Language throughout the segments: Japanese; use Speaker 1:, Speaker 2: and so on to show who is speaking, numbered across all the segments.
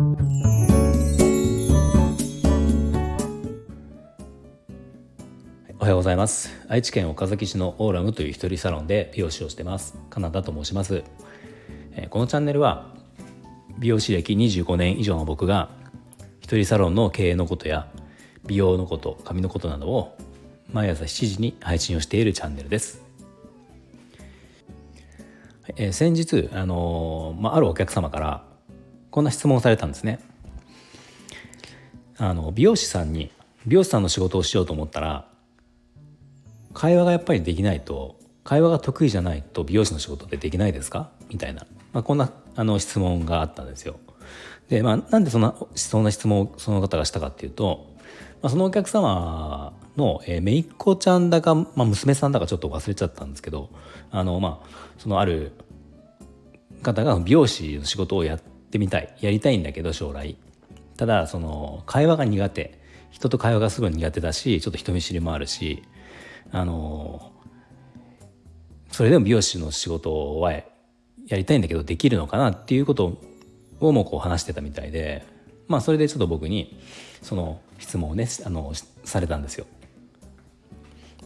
Speaker 1: おはようございます。愛知県岡崎市のオーラムという一人サロンで美容師をしてます。カナダと申します。このチャンネルは美容師歴25年以上の僕が一人サロンの経営のことや美容のこと髪のことなどを毎朝7時に配信をしているチャンネルです。え、先日、あの、まあ、あるお客様からこんな質問をされたんですね。あの美容師さんに美容師さんの仕事をしようと思ったら会話がやっぱりできないと会話が得意じゃないと美容師の仕事ってできないですか？みたいな、まあ、こんなあの質問があったんですよ。で、まあ、なんでそんなそんな質問をその方がしたかっていうと、まあ、そのお客様の、えー、姪っ子ちゃんだか、まあ、娘さんだかちょっと忘れちゃったんですけどあのまあそのある方が美容師の仕事をやっってみたいやりたいんだけど将来ただその会話が苦手人と会話がすごい苦手だしちょっと人見知りもあるしあのそれでも美容師の仕事はやりたいんだけどできるのかなっていうことをもこう話してたみたいでまあそれでちょっと僕にその質問をねあのされたんですよ。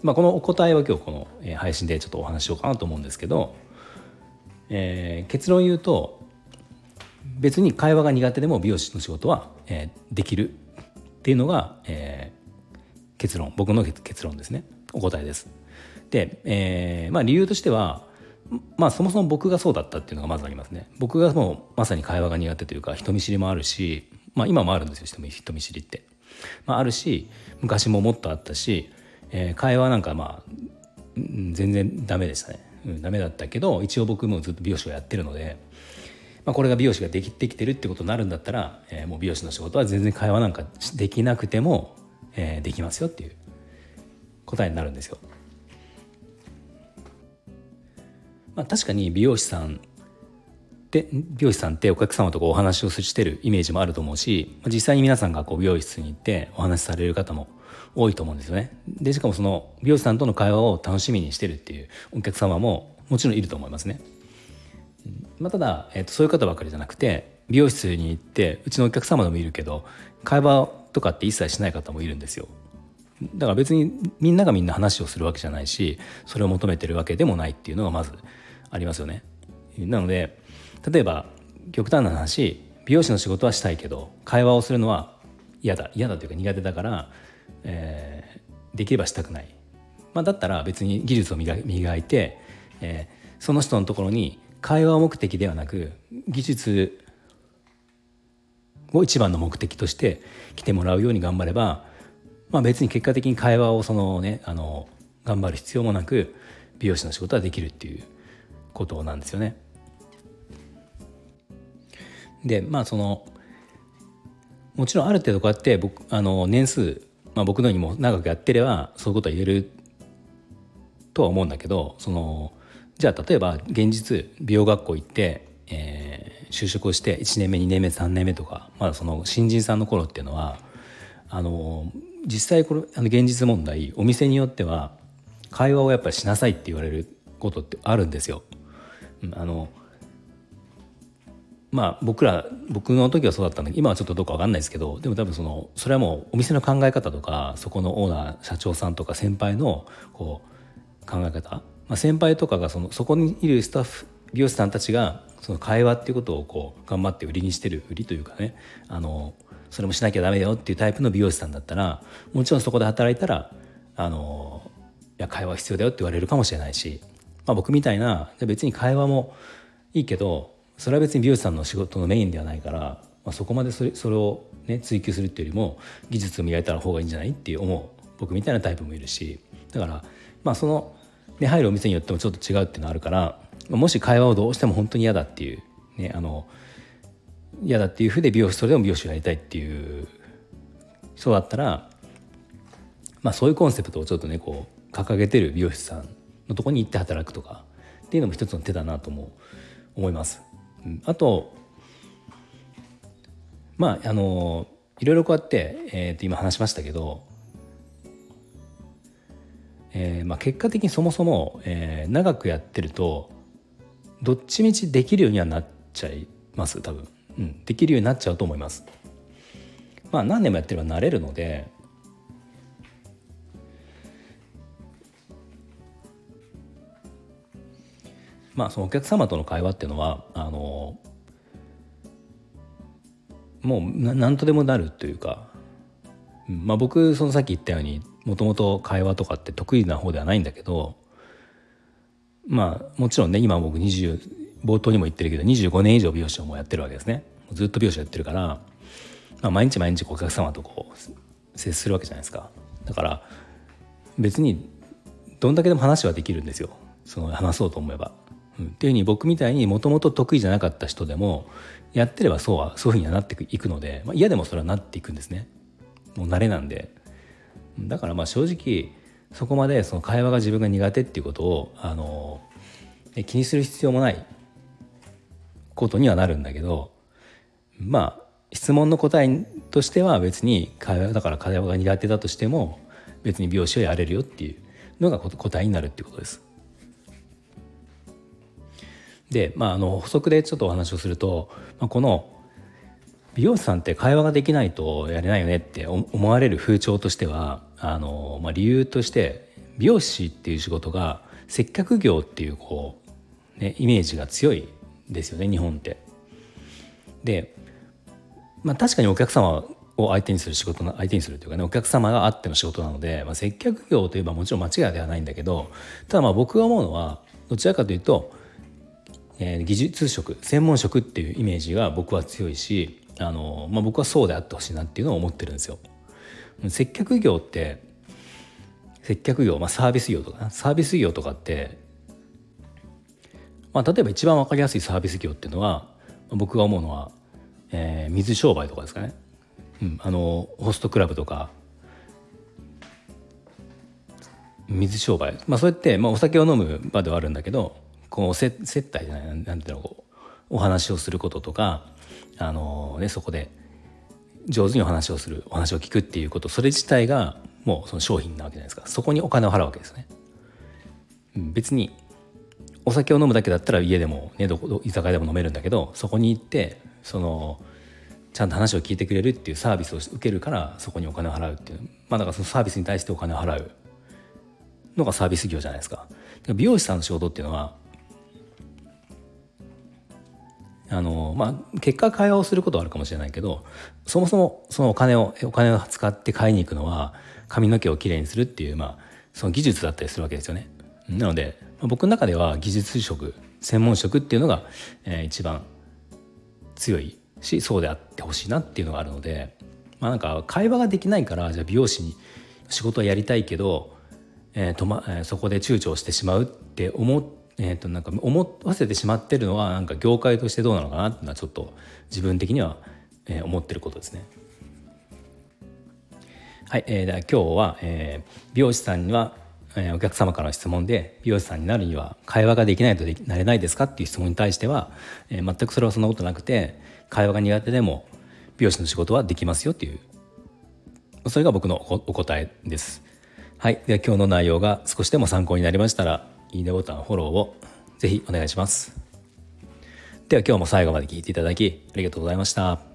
Speaker 1: まあ、このお答えは今日この配信でちょっとお話しようかなと思うんですけど、えー、結論言うと別に会話が苦手でも美容師の仕事は、えー、できるっていうのが、えー、結論僕の結論ですねお答えです。で、えーまあ、理由としてはまあそもそも僕がそうだったっていうのがまずありますね。僕がもうまさに会話が苦手というか人見知りもあるし、まあ今もあるんですよ人見知りって。まあ、あるし昔ももっとあったし、えー、会話なんかまあ全然ダメでしたね、うん、ダメだったけど一応僕もずっと美容師をやってるので、まあ、これが美容師ができてきてるってことになるんだったら、えー、もう美容師の仕事は全然会話なんかできなくても、えー、できますよっていう答えになるんですよ。まあ、確かに美容師さんで美容師さんってお客様とこうお話をしてるイメージもあると思うし実際に皆さんがこう美容室に行ってお話しされる方も多いと思うんですよね。でしかもその美容師さんとの会話を楽しみにしてるっていうお客様ももちろんいると思いますね。まあ、ただ、えー、とそういう方ばかりじゃなくて美容室に行ってうちのお客様でもいるけど会話とかって一切しない方もいるんですよ。だから別にみんながみんな話をするわけじゃないしそれを求めてるわけでもないっていうのがまずありますよね。なので例えば極端な話美容師の仕事はしたいけど会話をするのは嫌だ嫌だというか苦手だから、えー、できればしたくない、まあ、だったら別に技術を磨いて、えー、その人のところに会話目的ではなく技術を一番の目的として来てもらうように頑張れば、まあ、別に結果的に会話をそのねあの頑張る必要もなく美容師の仕事はできるっていうことなんですよね。でまあそのもちろんある程度こうやって僕あの年数、まあ、僕のにも長くやってればそういうことは言えるとは思うんだけどそのじゃあ例えば現実美容学校行って、えー、就職をして1年目2年目3年目とかまだその新人さんの頃っていうのはあの実際これあの現実問題お店によっては会話をやっぱりしなさいって言われることってあるんですよ。あのまあ僕ら僕の時はそうだったんだけど今はちょっとどうか分かんないですけどでも多分そのそれはもうお店の考え方とかそこのオーナー社長さんとか先輩のこう考え方、まあ、先輩とかがそのそこにいるスタッフ美容師さんたちがその会話っていうことをこう頑張って売りにしてる売りというかね。あのそれもしなきゃダメだよっていうタイプの美容師さんだったらもちろんそこで働いたらあのいや会話必要だよって言われるかもしれないし、まあ、僕みたいな別に会話もいいけどそれは別に美容師さんの仕事のメインではないから、まあ、そこまでそれそれを、ね、追求するっていうよりも技術を磨いた方がいいんじゃないって思う僕みたいなタイプもいるしだからまあその、ね、入るお店によってもちょっと違うっていうのはあるからもし会話をどうしても本当に嫌だっていう、ね、あの嫌だっていうふうで美容師それでも美容師をやりたいっていう人だったら、まあ、そういうコンセプトをちょっとねこう掲げてる美容師さんのとこに行って働くとかっていうのも一つの手だなとも思います。あとまああのいろいろこうやって、えー、と今話しましたけど、えーまあ、結果的にそもそも、えー、長くやってるとどっちみちできるようにはなっちゃいます多分。うん、できるようになっちゃうと思います。まあ何年もやってれば慣れるのでまあそのお客様との会話っていうのはあのもう何とでもなるというか、まあ、僕そのさっき言ったようにもともと会話とかって得意な方ではないんだけどまあもちろんね今僕20冒頭にも言ってるけど25年以上美容師をもうやってるわけですね。ずっと美容師やってるから、まあ、毎日毎日お客様とこう接するわけじゃないですか。だから別にどんだけでも話はできるんですよ。その話そうと思えば。うん、っていうふうに僕みたいにもともと得意じゃなかった人でもやってればそうはそういうふうにはなっていくので、まあ、嫌でもそれはなっていくんですね。もう慣れなんで。だからまあ正直そこまでその会話が自分が苦手っていうことをあの気にする必要もないことにはなるんだけどまあ質問の答えとしては別に会話だから会話が苦手だとしても別に美容師をやれるよっていうのが答えになるっていうことです。で、まあ、あの補足でちょっとお話をすると、まあ、この美容師さんって会話ができないとやれないよねって思われる風潮としてはあの、まあ、理由として美容師っていう仕事が接客業っていうこう、ね、イメージが強いですよね日本って。で、まあ、確かにお客様を相手にする仕事の相手にするというかねお客様があっての仕事なので、まあ、接客業といえばもちろん間違いではないんだけどただまあ僕が思うのはどちらかというと、えー、技術職専門職っていうイメージが僕は強いしあの、まあ、僕はそうであってほしいなっていうのを思ってるんですよ。接客業って接客業、まあ、サービス業とかサービス業とかって、まあ、例えば一番分かりやすいサービス業っていうのは僕が思うのは、えー、水商売とかですかね、うん、あのホストクラブとか水商売。まあそうやって、まあ、お酒を飲む場ではあるんだけどこう接接待じゃないなんていうのお話をすることとかあの、ね、そこで上手にお話をするお話を聞くっていうことそれ自体がもうその商品なわけじゃないですかそこにお金を払うわけですね。別にお酒を飲むだけだったら家でも、ね、どこ居酒屋でも飲めるんだけどそこに行ってそのちゃんと話を聞いてくれるっていうサービスを受けるからそこにお金を払うっていうまあだからそのサービスに対してお金を払うのがサービス業じゃないですか。美容師さんの仕事っていうのはあのまあ結果会話をすることはあるかもしれないけどそもそもそのお金をお金を使って買いに行くのは髪の毛をきれいにするっていうまあその技術だったりするわけですよね。なのでま僕の中では技術職専門職っていうのが、えー、一番強いしそうであってほしいなっていうのがあるので、まあ、なんか会話ができないからじゃあ美容師に仕事はやりたいけど、えーとまえー、そこで躊躇してしまうって思ってえー、となんか思わせてしまってるのはなんか業界としてどうなのかなっていうのはちょっと自分的には、えー、思ってることですね。はい、えー、では今日は、えー、美容師さんには、えー、お客様からの質問で美容師さんになるには会話ができないとでなれないですかっていう質問に対しては、えー、全くそれはそんなことなくて会話が苦手でも美容師の仕事はできますよっていうそれが僕のお答えです。はい、では今日の内容が少しでも参考になりましたらいいねボタン、フォローをぜひお願いします。では今日も最後まで聞いていただきありがとうございました。